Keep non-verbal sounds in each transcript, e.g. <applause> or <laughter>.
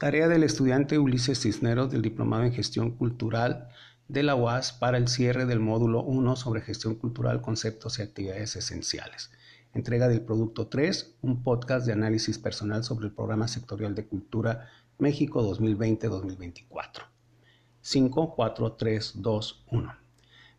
Tarea del estudiante Ulises Cisneros del Diplomado en Gestión Cultural de la UAS para el cierre del módulo 1 sobre gestión cultural, conceptos y actividades esenciales. Entrega del producto 3, un podcast de análisis personal sobre el programa sectorial de cultura México 2020-2024. 5, 4, 3, 2, 1.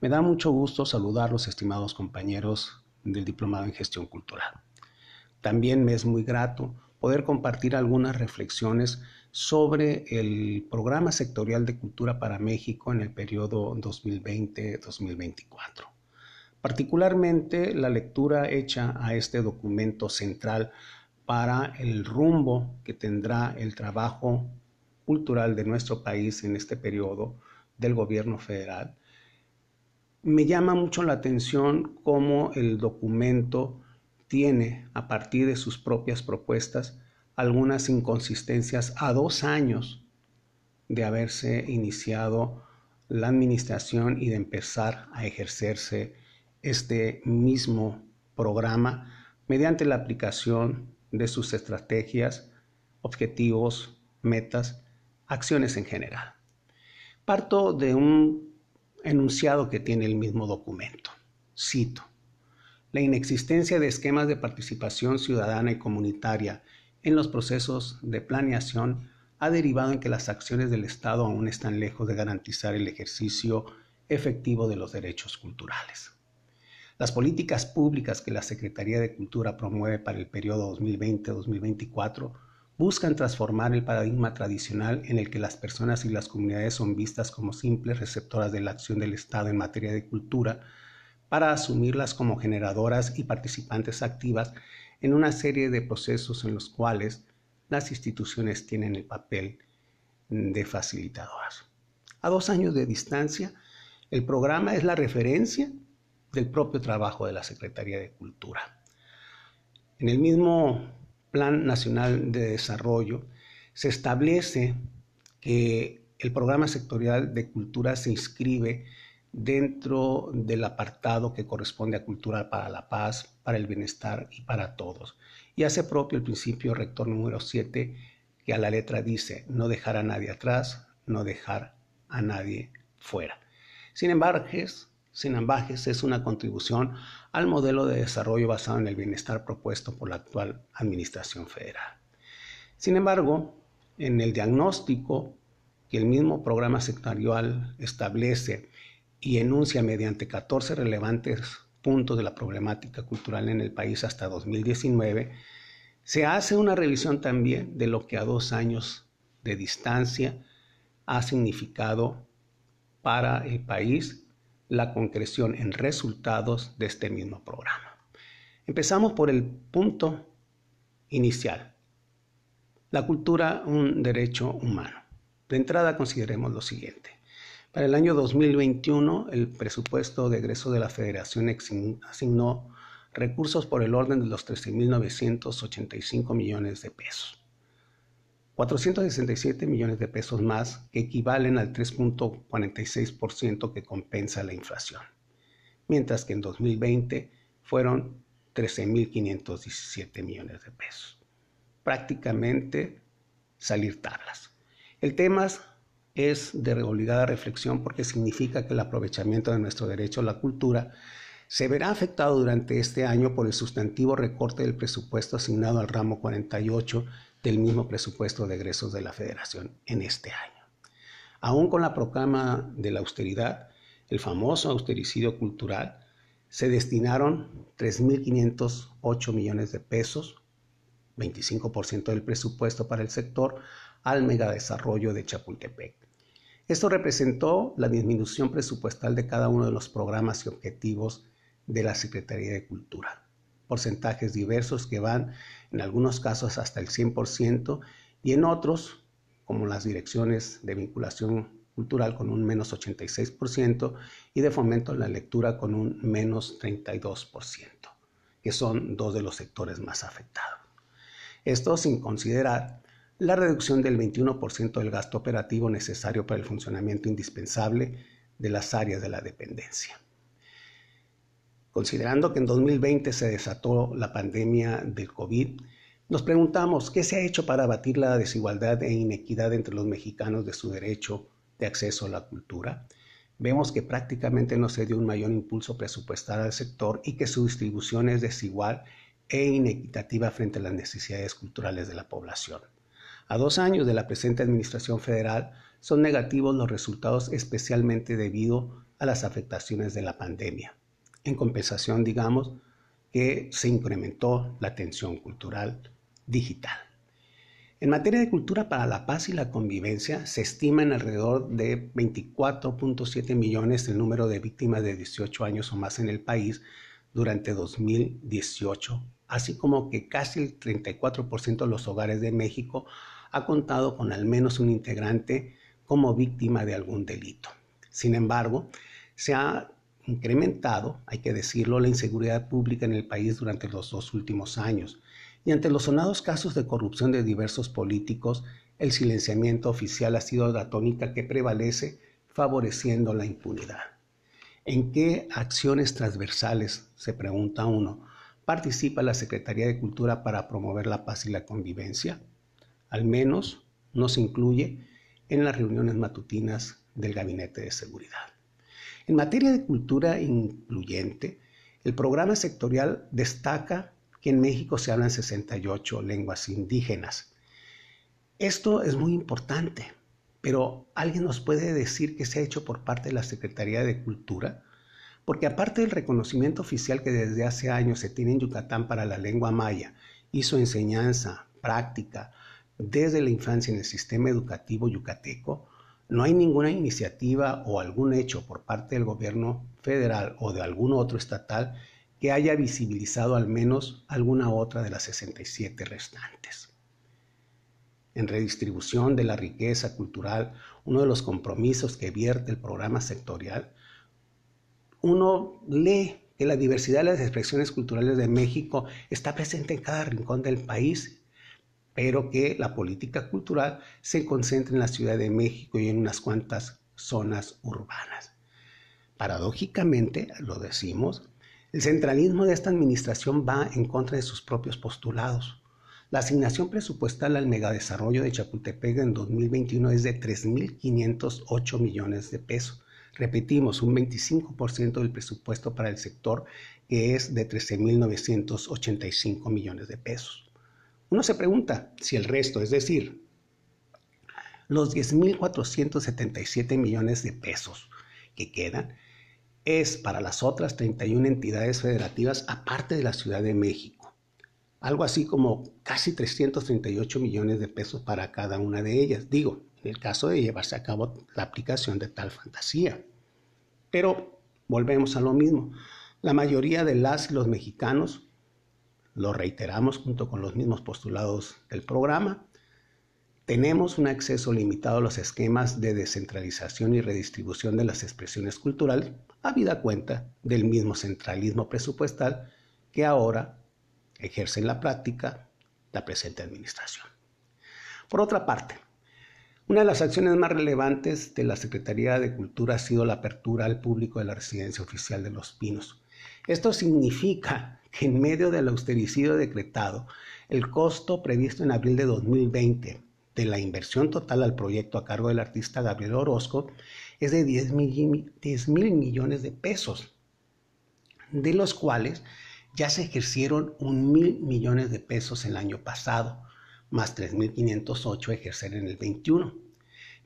Me da mucho gusto saludar los estimados compañeros del Diplomado en Gestión Cultural. También me es muy grato poder compartir algunas reflexiones sobre el programa sectorial de cultura para México en el periodo 2020-2024. Particularmente la lectura hecha a este documento central para el rumbo que tendrá el trabajo cultural de nuestro país en este periodo del gobierno federal. Me llama mucho la atención cómo el documento tiene, a partir de sus propias propuestas, algunas inconsistencias a dos años de haberse iniciado la administración y de empezar a ejercerse este mismo programa mediante la aplicación de sus estrategias, objetivos, metas, acciones en general. Parto de un enunciado que tiene el mismo documento. Cito. La inexistencia de esquemas de participación ciudadana y comunitaria en los procesos de planeación ha derivado en que las acciones del Estado aún están lejos de garantizar el ejercicio efectivo de los derechos culturales. Las políticas públicas que la Secretaría de Cultura promueve para el periodo 2020-2024 buscan transformar el paradigma tradicional en el que las personas y las comunidades son vistas como simples receptoras de la acción del Estado en materia de cultura para asumirlas como generadoras y participantes activas en una serie de procesos en los cuales las instituciones tienen el papel de facilitadoras. A dos años de distancia, el programa es la referencia del propio trabajo de la Secretaría de Cultura. En el mismo Plan Nacional de Desarrollo se establece que el programa sectorial de cultura se inscribe dentro del apartado que corresponde a Cultura para la Paz, para el Bienestar y para Todos. Y hace propio el principio rector número 7, que a la letra dice, no dejar a nadie atrás, no dejar a nadie fuera. Sin embargo, sin ambajes es una contribución al modelo de desarrollo basado en el bienestar propuesto por la actual Administración Federal. Sin embargo, en el diagnóstico que el mismo programa sectorial establece y enuncia mediante 14 relevantes de la problemática cultural en el país hasta 2019, se hace una revisión también de lo que a dos años de distancia ha significado para el país la concreción en resultados de este mismo programa. Empezamos por el punto inicial. La cultura, un derecho humano. De entrada consideremos lo siguiente. Para el año 2021, el presupuesto de egreso de la Federación asignó recursos por el orden de los 13.985 millones de pesos. 467 millones de pesos más que equivalen al 3.46% que compensa la inflación, mientras que en 2020 fueron 13.517 millones de pesos. Prácticamente salir tablas. El tema es de obligada reflexión porque significa que el aprovechamiento de nuestro derecho a la cultura se verá afectado durante este año por el sustantivo recorte del presupuesto asignado al ramo 48 del mismo presupuesto de egresos de la Federación en este año. Aún con la proclama de la austeridad, el famoso austericidio cultural, se destinaron 3.508 millones de pesos, 25% del presupuesto para el sector, al megadesarrollo de Chapultepec. Esto representó la disminución presupuestal de cada uno de los programas y objetivos de la Secretaría de Cultura. Porcentajes diversos que van en algunos casos hasta el 100% y en otros, como las direcciones de vinculación cultural con un menos 86% y de fomento a la lectura con un menos 32%, que son dos de los sectores más afectados. Esto sin considerar la reducción del 21% del gasto operativo necesario para el funcionamiento indispensable de las áreas de la dependencia. Considerando que en 2020 se desató la pandemia del COVID, Nos preguntamos, ¿qué se ha hecho para abatir la desigualdad e inequidad entre los mexicanos de su derecho de acceso a la cultura? Vemos que prácticamente no se dio un mayor impulso presupuestal al sector y que su distribución es desigual e inequitativa frente a las necesidades culturales de la población. A dos años de la presente Administración Federal son negativos los resultados especialmente debido a las afectaciones de la pandemia. En compensación, digamos, que se incrementó la atención cultural digital. En materia de cultura para la paz y la convivencia, se estima en alrededor de 24.7 millones el número de víctimas de 18 años o más en el país durante 2018, así como que casi el 34% de los hogares de México ha contado con al menos un integrante como víctima de algún delito. Sin embargo, se ha incrementado, hay que decirlo, la inseguridad pública en el país durante los dos últimos años. Y ante los sonados casos de corrupción de diversos políticos, el silenciamiento oficial ha sido la tónica que prevalece, favoreciendo la impunidad. ¿En qué acciones transversales, se pregunta uno, participa la Secretaría de Cultura para promover la paz y la convivencia? Al menos no se incluye en las reuniones matutinas del Gabinete de Seguridad. En materia de cultura incluyente, el programa sectorial destaca que en México se hablan 68 lenguas indígenas. Esto es muy importante, pero ¿alguien nos puede decir qué se ha hecho por parte de la Secretaría de Cultura? Porque aparte del reconocimiento oficial que desde hace años se tiene en Yucatán para la lengua maya y su enseñanza, práctica, desde la infancia en el sistema educativo yucateco, no hay ninguna iniciativa o algún hecho por parte del gobierno federal o de algún otro estatal que haya visibilizado al menos alguna otra de las 67 restantes. En redistribución de la riqueza cultural, uno de los compromisos que vierte el programa sectorial, uno lee que la diversidad de las expresiones culturales de México está presente en cada rincón del país pero que la política cultural se concentre en la Ciudad de México y en unas cuantas zonas urbanas. Paradójicamente, lo decimos, el centralismo de esta administración va en contra de sus propios postulados. La asignación presupuestal al megadesarrollo de Chapultepec en 2021 es de 3.508 millones de pesos. Repetimos, un 25% del presupuesto para el sector que es de 13.985 millones de pesos. Uno se pregunta si el resto, es decir, los 10.477 millones de pesos que quedan, es para las otras 31 entidades federativas aparte de la Ciudad de México. Algo así como casi 338 millones de pesos para cada una de ellas. Digo, en el caso de llevarse a cabo la aplicación de tal fantasía. Pero volvemos a lo mismo. La mayoría de las y los mexicanos lo reiteramos junto con los mismos postulados del programa, tenemos un acceso limitado a los esquemas de descentralización y redistribución de las expresiones culturales, habida cuenta del mismo centralismo presupuestal que ahora ejerce en la práctica la presente administración. Por otra parte, una de las acciones más relevantes de la Secretaría de Cultura ha sido la apertura al público de la residencia oficial de Los Pinos. Esto significa que en medio del austericidio decretado, el costo previsto en abril de 2020 de la inversión total al proyecto a cargo del artista Gabriel Orozco es de 10 mil, millones de pesos, de los cuales ya se ejercieron un mil millones de pesos el año pasado, más 3.508 ejercer en el 21.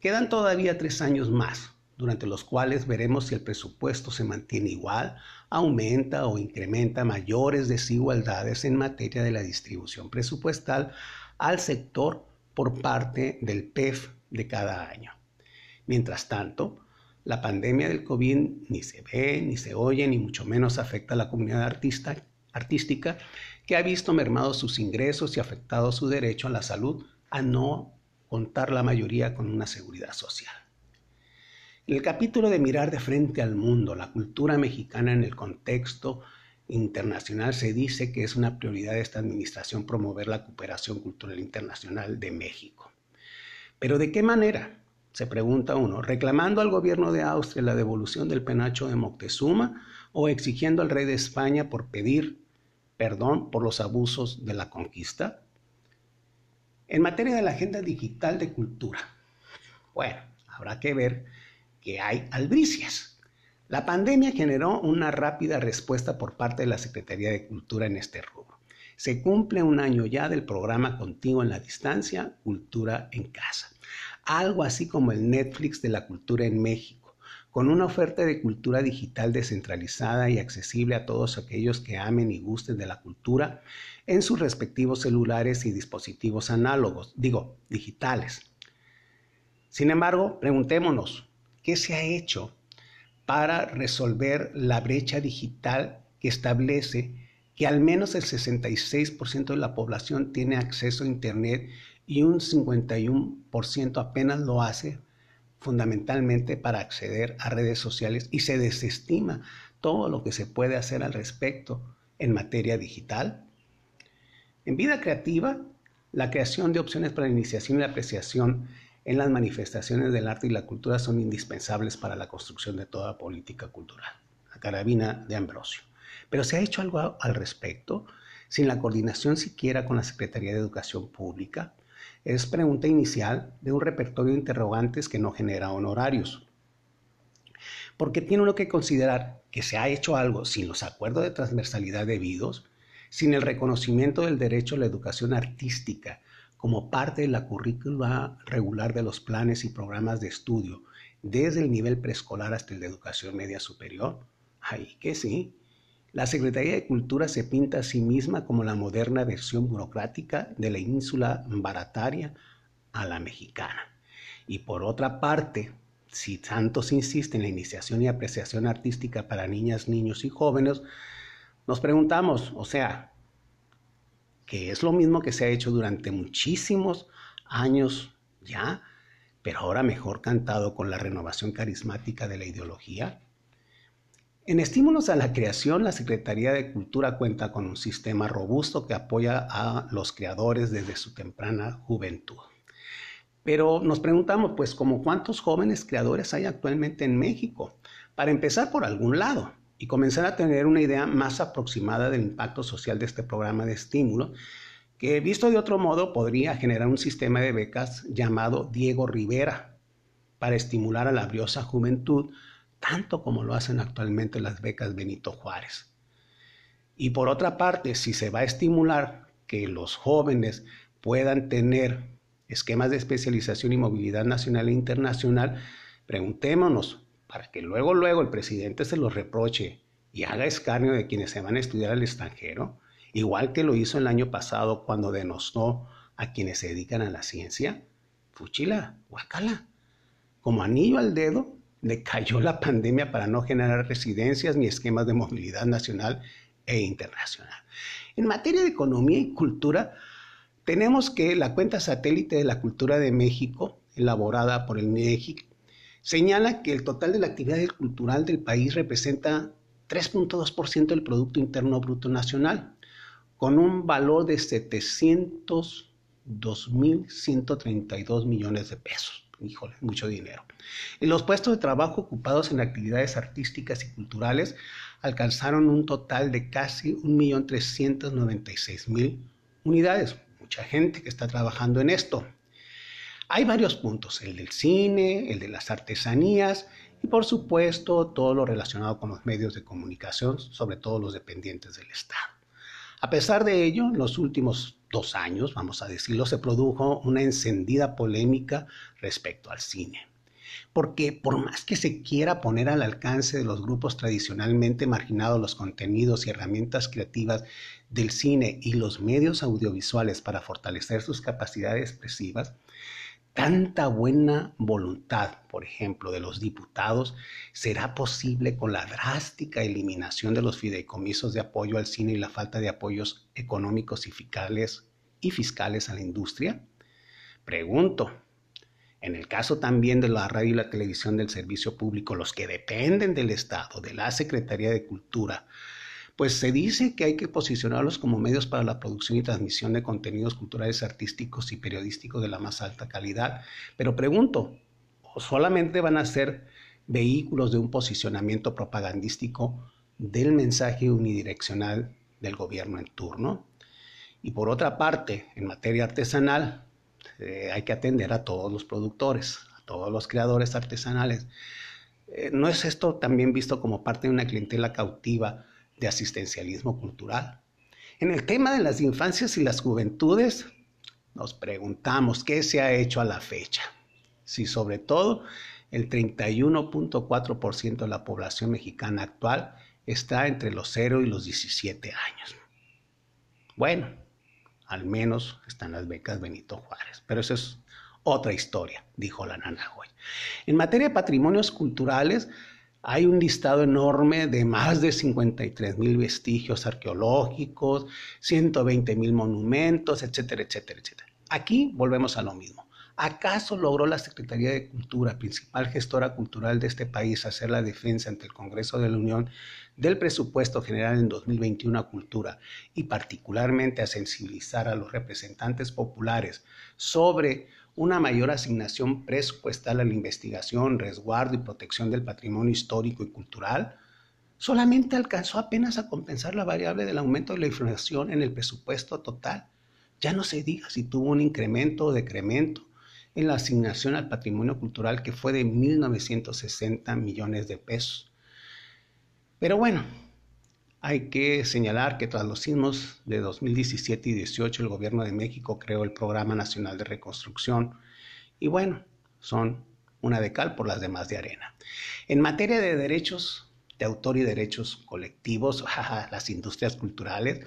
Quedan todavía tres años más, durante los cuales veremos si el presupuesto se mantiene igual, aumenta o incrementa mayores desigualdades en materia de la distribución presupuestal al sector por parte del PEF de cada año. Mientras tanto, la pandemia del COVID ni se ve, ni se oye, ni mucho menos afecta a la comunidad artística que ha visto mermados sus ingresos y afectado su derecho a la salud a no contar la mayoría con una seguridad social. En el capítulo de Mirar de frente al mundo, la cultura mexicana en el contexto internacional, se dice que es una prioridad de esta administración promover la cooperación cultural internacional de México. Pero ¿de qué manera? Se pregunta uno, reclamando al gobierno de Austria la devolución del penacho de Moctezuma o exigiendo al rey de España por pedir perdón por los abusos de la conquista. En materia de la agenda digital de cultura, bueno, habrá que ver que hay albricias. La pandemia generó una rápida respuesta por parte de la Secretaría de Cultura en este rubro. Se cumple un año ya del programa Contigo en la Distancia, Cultura en Casa. Algo así como el Netflix de la cultura en México, con una oferta de cultura digital descentralizada y accesible a todos aquellos que amen y gusten de la cultura en sus respectivos celulares y dispositivos análogos, digo, digitales. Sin embargo, preguntémonos, ¿qué se ha hecho para resolver la brecha digital que establece que al menos el 66% de la población tiene acceso a Internet y un 51% apenas lo hace fundamentalmente para acceder a redes sociales y se desestima todo lo que se puede hacer al respecto en materia digital? En vida creativa, la creación de opciones para la iniciación y la apreciación en las manifestaciones del arte y la cultura son indispensables para la construcción de toda política cultural. La carabina de Ambrosio. Pero se ha hecho algo al respecto, sin la coordinación siquiera con la Secretaría de Educación Pública. Es pregunta inicial de un repertorio de interrogantes que no genera honorarios. Porque tiene uno que considerar que se ha hecho algo sin los acuerdos de transversalidad debidos, sin el reconocimiento del derecho a la educación artística como parte de la currícula regular de los planes y programas de estudio, desde el nivel preescolar hasta el de educación media superior? Ay, que sí. La Secretaría de Cultura se pinta a sí misma como la moderna versión burocrática de la ínsula barataria a la mexicana. Y por otra parte, si tanto se insiste en la iniciación y apreciación artística para niñas, niños y jóvenes, nos preguntamos, o sea, que es lo mismo que se ha hecho durante muchísimos años ya, pero ahora mejor cantado con la renovación carismática de la ideología. En estímulos a la creación, la Secretaría de Cultura cuenta con un sistema robusto que apoya a los creadores desde su temprana juventud. Pero nos preguntamos, pues, ¿cómo cuántos jóvenes creadores hay actualmente en México? Para empezar por algún lado y comenzar a tener una idea más aproximada del impacto social de este programa de estímulo, que visto de otro modo podría generar un sistema de becas llamado Diego Rivera para estimular a la briosa juventud, tanto como lo hacen actualmente las becas Benito Juárez. Y por otra parte, si se va a estimular que los jóvenes puedan tener esquemas de especialización y movilidad nacional e internacional, preguntémonos, para que luego, luego el presidente se los reproche y haga escarnio de quienes se van a estudiar al extranjero, igual que lo hizo el año pasado cuando denostó a quienes se dedican a la ciencia. Fuchila, guacala. Como anillo al dedo, le cayó la pandemia para no generar residencias ni esquemas de movilidad nacional e internacional. En materia de economía y cultura, tenemos que la cuenta satélite de la cultura de México, elaborada por el MEGIC, señala que el total de la actividad cultural del país representa 3.2% del Producto Interno Bruto Nacional, con un valor de 702.132 millones de pesos. Híjole, mucho dinero. Y los puestos de trabajo ocupados en actividades artísticas y culturales alcanzaron un total de casi 1.396.000 unidades. Mucha gente que está trabajando en esto. Hay varios puntos, el del cine, el de las artesanías y por supuesto todo lo relacionado con los medios de comunicación, sobre todo los dependientes del Estado. A pesar de ello, en los últimos dos años, vamos a decirlo, se produjo una encendida polémica respecto al cine. Porque por más que se quiera poner al alcance de los grupos tradicionalmente marginados los contenidos y herramientas creativas del cine y los medios audiovisuales para fortalecer sus capacidades expresivas, tanta buena voluntad, por ejemplo, de los diputados, será posible con la drástica eliminación de los fideicomisos de apoyo al cine y la falta de apoyos económicos y fiscales, y fiscales a la industria? Pregunto, en el caso también de la radio y la televisión del servicio público, los que dependen del Estado, de la Secretaría de Cultura, pues se dice que hay que posicionarlos como medios para la producción y transmisión de contenidos culturales, artísticos y periodísticos de la más alta calidad. Pero pregunto, ¿o solamente van a ser vehículos de un posicionamiento propagandístico del mensaje unidireccional del gobierno en turno? Y por otra parte, en materia artesanal, eh, hay que atender a todos los productores, a todos los creadores artesanales. Eh, ¿No es esto también visto como parte de una clientela cautiva de asistencialismo cultural? En el tema de las infancias y las juventudes, nos preguntamos qué se ha hecho a la fecha. Si sobre todo el 31.4% de la población mexicana actual está entre los 0 y los 17 años. Bueno, al menos están las becas Benito Juárez, pero eso es otra historia, dijo la nana hoy. En materia de patrimonios culturales, hay un listado enorme de más de 53 mil vestigios arqueológicos, 120 mil monumentos, etcétera, etcétera, etcétera. Aquí volvemos a lo mismo. ¿Acaso logró la Secretaría de Cultura, principal gestora cultural de este país, hacer la defensa ante el Congreso de la Unión del presupuesto general en 2021 a cultura y particularmente a sensibilizar a los representantes populares sobre una mayor asignación presupuestal a la investigación, resguardo y protección del patrimonio histórico y cultural? Solamente alcanzó apenas a compensar la variable del aumento de la inflación en el presupuesto total. Ya no se diga si tuvo un incremento o decremento en la asignación al patrimonio cultural que fue de 1.960 millones de pesos. Pero bueno, hay que señalar que tras los sismos de 2017 y 18 el gobierno de México creó el Programa Nacional de Reconstrucción y bueno, son una de cal por las demás de arena. En materia de derechos de autor y derechos colectivos, <laughs> las industrias culturales,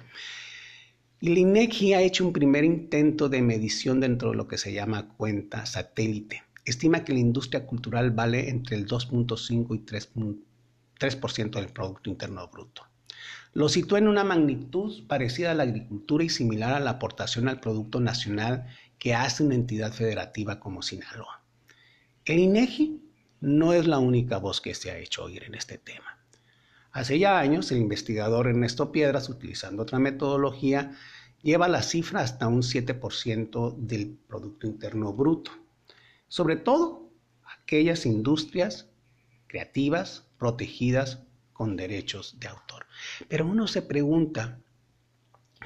el INEGI ha hecho un primer intento de medición dentro de lo que se llama cuenta satélite. Estima que la industria cultural vale entre el 2.5 y 3%, del Producto Interno Bruto. Lo sitúa en una magnitud parecida a la agricultura y similar a la aportación al Producto Nacional que hace una entidad federativa como Sinaloa. El INEGI no es la única voz que se ha hecho oír en este tema. Hace ya años, el investigador Ernesto Piedras, utilizando otra metodología, lleva la cifra hasta un 7% del Producto Interno Bruto. Sobre todo aquellas industrias creativas protegidas con derechos de autor. Pero uno se pregunta,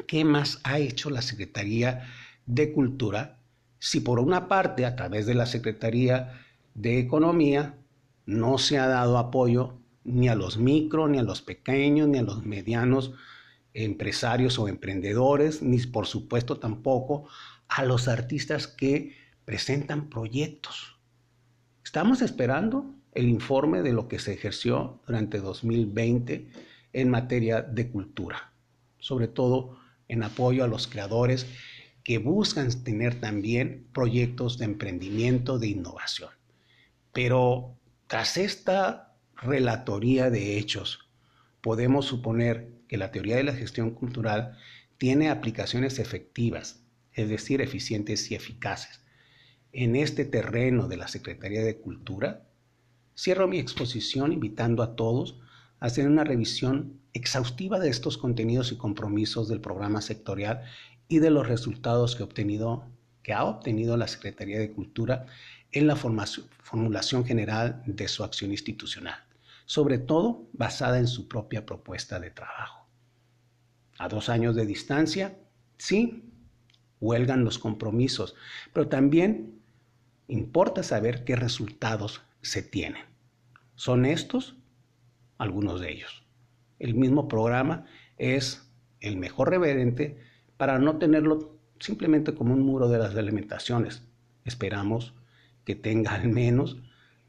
¿qué más ha hecho la Secretaría de Cultura si por una parte a través de la Secretaría de Economía no se ha dado apoyo ni a los micro, ni a los pequeños, ni a los medianos empresarios o emprendedores, ni por supuesto tampoco a los artistas que presentan proyectos. Estamos esperando el informe de lo que se ejerció durante 2020 en materia de cultura, sobre todo en apoyo a los creadores que buscan tener también proyectos de emprendimiento, de innovación. Pero tras esta relatoría de hechos, podemos suponer que la teoría de la gestión cultural tiene aplicaciones efectivas, es decir, eficientes y eficaces. En este terreno de la Secretaría de Cultura, cierro mi exposición invitando a todos a hacer una revisión exhaustiva de estos contenidos y compromisos del programa sectorial y de los resultados que, ha obtenido la Secretaría de Cultura en la formulación general de su acción institucional sobre todo basada en su propia propuesta de trabajo. A dos años de distancia, sí, huelgan los compromisos, pero también importa saber qué resultados se tienen. ¿Son estos? Algunos de ellos. El mismo programa es el mejor reverente para no tenerlo simplemente como un muro de las delimitaciones. Esperamos que tenga al menos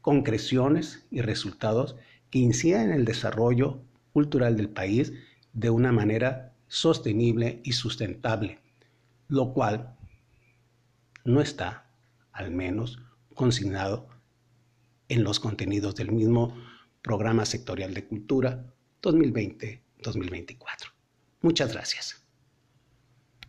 concreciones y resultados que incida en el desarrollo cultural del país de una manera sostenible y sustentable, lo cual no está, al menos, consignado en los contenidos del mismo Programa Sectorial de Cultura 2020-2024. Muchas gracias.